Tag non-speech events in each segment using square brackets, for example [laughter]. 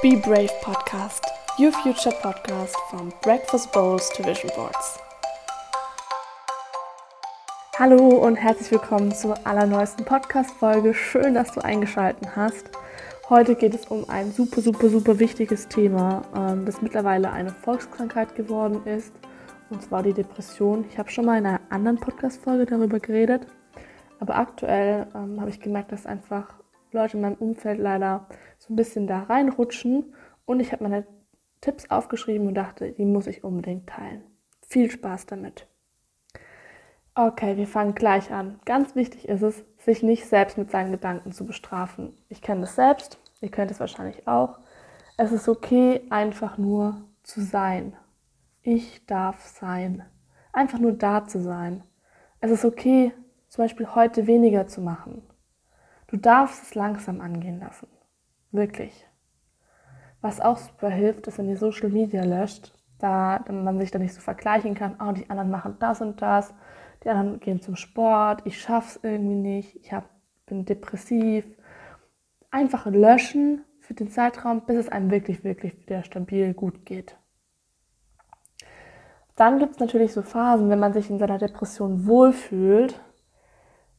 Be Brave Podcast, your future podcast from breakfast bowls to vision boards. Hallo und herzlich willkommen zur allerneuesten Podcast-Folge. Schön, dass du eingeschaltet hast. Heute geht es um ein super, super, super wichtiges Thema, ähm, das mittlerweile eine Volkskrankheit geworden ist, und zwar die Depression. Ich habe schon mal in einer anderen Podcast-Folge darüber geredet, aber aktuell ähm, habe ich gemerkt, dass einfach Leute in meinem Umfeld leider so ein bisschen da reinrutschen und ich habe meine Tipps aufgeschrieben und dachte, die muss ich unbedingt teilen. Viel Spaß damit. Okay, wir fangen gleich an. Ganz wichtig ist es, sich nicht selbst mit seinen Gedanken zu bestrafen. Ich kenne das selbst, ihr könnt es wahrscheinlich auch. Es ist okay, einfach nur zu sein. Ich darf sein. Einfach nur da zu sein. Es ist okay, zum Beispiel heute weniger zu machen. Du darfst es langsam angehen lassen. Wirklich. Was auch super hilft, ist, wenn ihr Social Media löscht, da man sich da nicht so vergleichen kann, oh, die anderen machen das und das, die anderen gehen zum Sport, ich schaff's irgendwie nicht, ich hab, bin depressiv. Einfach löschen für den Zeitraum, bis es einem wirklich, wirklich wieder stabil gut geht. Dann gibt es natürlich so Phasen, wenn man sich in seiner Depression wohlfühlt,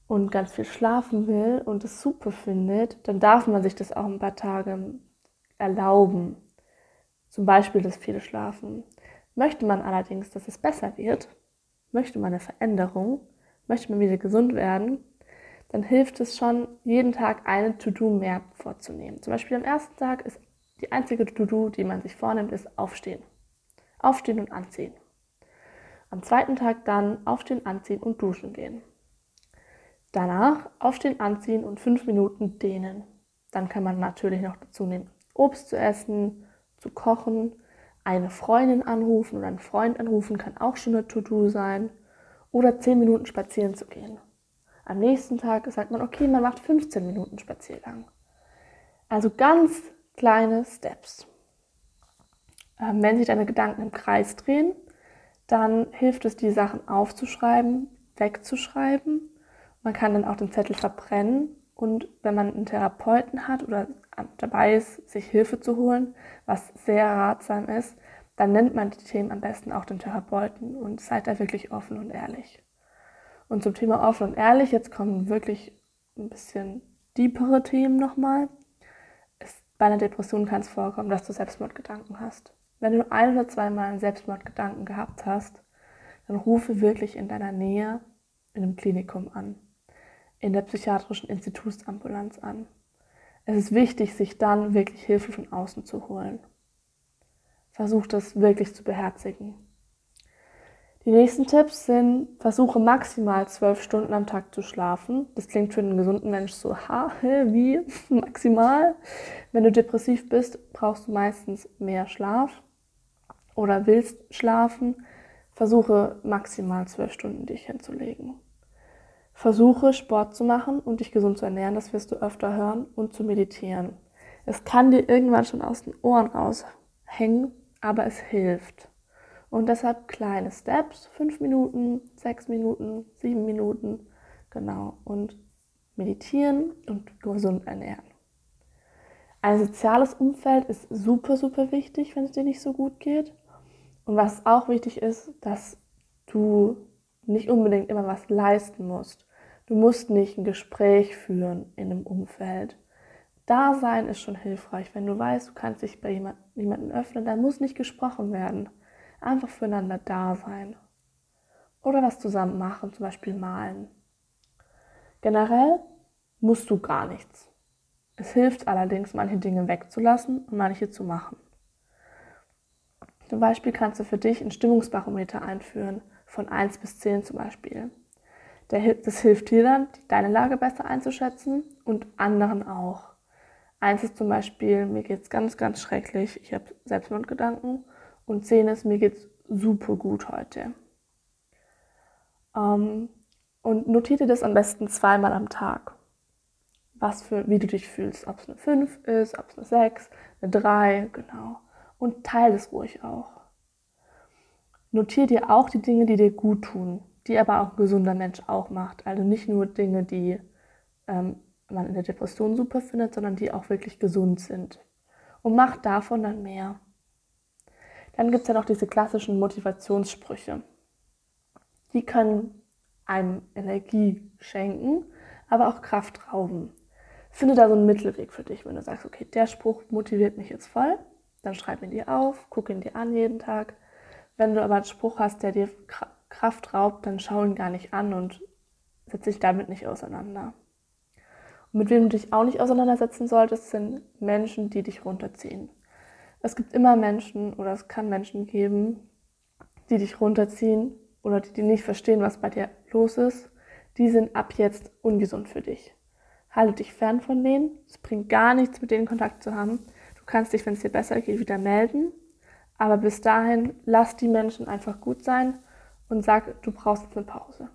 und ganz viel schlafen will und es super findet, dann darf man sich das auch ein paar Tage erlauben. Zum Beispiel das viele Schlafen. Möchte man allerdings, dass es besser wird, möchte man eine Veränderung, möchte man wieder gesund werden, dann hilft es schon, jeden Tag eine To-Do mehr vorzunehmen. Zum Beispiel am ersten Tag ist die einzige To-Do, die man sich vornimmt, ist Aufstehen. Aufstehen und anziehen. Am zweiten Tag dann Aufstehen, anziehen und duschen gehen. Danach aufstehen, anziehen und fünf Minuten dehnen. Dann kann man natürlich noch dazu nehmen, Obst zu essen, zu kochen, eine Freundin anrufen oder einen Freund anrufen, kann auch schon eine To-Do sein. Oder zehn Minuten spazieren zu gehen. Am nächsten Tag sagt man, okay, man macht 15 Minuten Spaziergang. Also ganz kleine Steps. Ähm, wenn sich deine Gedanken im Kreis drehen, dann hilft es, die Sachen aufzuschreiben, wegzuschreiben man kann dann auch den Zettel verbrennen und wenn man einen Therapeuten hat oder dabei ist, sich Hilfe zu holen, was sehr ratsam ist, dann nennt man die Themen am besten auch den Therapeuten und seid da wirklich offen und ehrlich. Und zum Thema offen und ehrlich, jetzt kommen wirklich ein bisschen deepere Themen nochmal. Es, bei einer Depression kann es vorkommen, dass du Selbstmordgedanken hast. Wenn du ein oder zweimal einen Selbstmordgedanken gehabt hast, dann rufe wirklich in deiner Nähe in einem Klinikum an in der psychiatrischen Institutsambulanz an. Es ist wichtig, sich dann wirklich Hilfe von außen zu holen. Versuch das wirklich zu beherzigen. Die nächsten Tipps sind, versuche maximal zwölf Stunden am Tag zu schlafen. Das klingt für einen gesunden Mensch so, ha, wie, [laughs] maximal. Wenn du depressiv bist, brauchst du meistens mehr Schlaf oder willst schlafen. Versuche maximal zwölf Stunden dich hinzulegen. Versuche Sport zu machen und dich gesund zu ernähren, das wirst du öfter hören, und zu meditieren. Es kann dir irgendwann schon aus den Ohren raushängen, aber es hilft. Und deshalb kleine Steps, fünf Minuten, sechs Minuten, sieben Minuten, genau. Und meditieren und gesund ernähren. Ein soziales Umfeld ist super, super wichtig, wenn es dir nicht so gut geht. Und was auch wichtig ist, dass du nicht unbedingt immer was leisten musst. Du musst nicht ein Gespräch führen in einem Umfeld. Dasein ist schon hilfreich. Wenn du weißt, du kannst dich bei jemand, jemandem öffnen, dann muss nicht gesprochen werden. Einfach füreinander da sein. Oder was zusammen machen, zum Beispiel malen. Generell musst du gar nichts. Es hilft allerdings, manche Dinge wegzulassen und manche zu machen. Zum Beispiel kannst du für dich ein Stimmungsbarometer einführen, von 1 bis 10 zum Beispiel. Das hilft dir dann, deine Lage besser einzuschätzen und anderen auch. Eins ist zum Beispiel, mir geht es ganz, ganz schrecklich, ich habe Selbstmordgedanken. Und zehn ist, mir geht es super gut heute. Ähm, und notiere das am besten zweimal am Tag. Was für, wie du dich fühlst. Ob es eine 5 ist, ob es eine 6, eine 3, genau. Und teile es ruhig auch. Notiere dir auch die Dinge, die dir gut tun die aber auch ein gesunder Mensch auch macht. Also nicht nur Dinge, die ähm, man in der Depression super findet, sondern die auch wirklich gesund sind. und macht davon dann mehr. Dann gibt es ja noch diese klassischen Motivationssprüche. Die können einem Energie schenken, aber auch Kraft rauben. Finde da so einen Mittelweg für dich, wenn du sagst, okay, der Spruch motiviert mich jetzt voll, dann schreib ihn dir auf, guck ihn dir an jeden Tag. Wenn du aber einen Spruch hast, der dir Kraft raubt, dann schau ihn gar nicht an und setz dich damit nicht auseinander. Und mit wem du dich auch nicht auseinandersetzen solltest, sind Menschen, die dich runterziehen. Es gibt immer Menschen oder es kann Menschen geben, die dich runterziehen oder die, die nicht verstehen, was bei dir los ist. Die sind ab jetzt ungesund für dich. Halte dich fern von denen. Es bringt gar nichts, mit denen Kontakt zu haben. Du kannst dich, wenn es dir besser geht, wieder melden. Aber bis dahin, lass die Menschen einfach gut sein und sag, du brauchst jetzt eine Pause.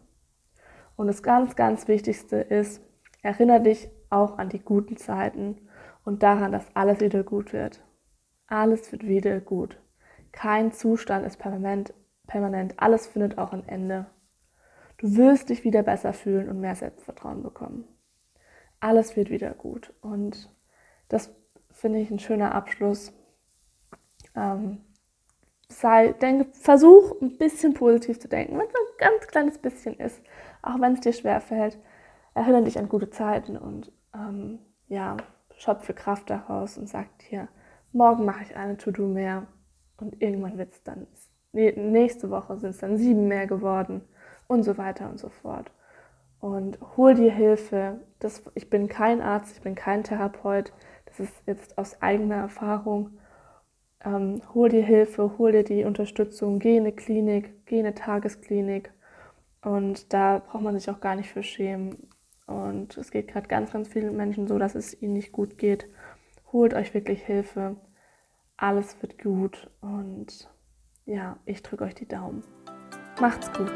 Und das ganz, ganz Wichtigste ist, erinnere dich auch an die guten Zeiten und daran, dass alles wieder gut wird. Alles wird wieder gut. Kein Zustand ist permanent, permanent. Alles findet auch ein Ende. Du wirst dich wieder besser fühlen und mehr Selbstvertrauen bekommen. Alles wird wieder gut. Und das finde ich ein schöner Abschluss. Ähm, sei, denke, versuch ein bisschen positiv zu denken, wenn es ein ganz kleines bisschen ist, auch wenn es dir schwer fällt. Erinnere dich an gute Zeiten und ähm, ja, schöpfe Kraft daraus und sag dir, morgen mache ich eine To-Do mehr und irgendwann wird es dann, nächste Woche sind es dann sieben mehr geworden und so weiter und so fort. Und hol dir Hilfe. Das, ich bin kein Arzt, ich bin kein Therapeut. Das ist jetzt aus eigener Erfahrung ähm, hol dir Hilfe, hol dir die Unterstützung, geh in eine Klinik, geh in eine Tagesklinik. Und da braucht man sich auch gar nicht für schämen. Und es geht gerade ganz, ganz vielen Menschen so, dass es ihnen nicht gut geht. Holt euch wirklich Hilfe. Alles wird gut. Und ja, ich drücke euch die Daumen. Macht's gut.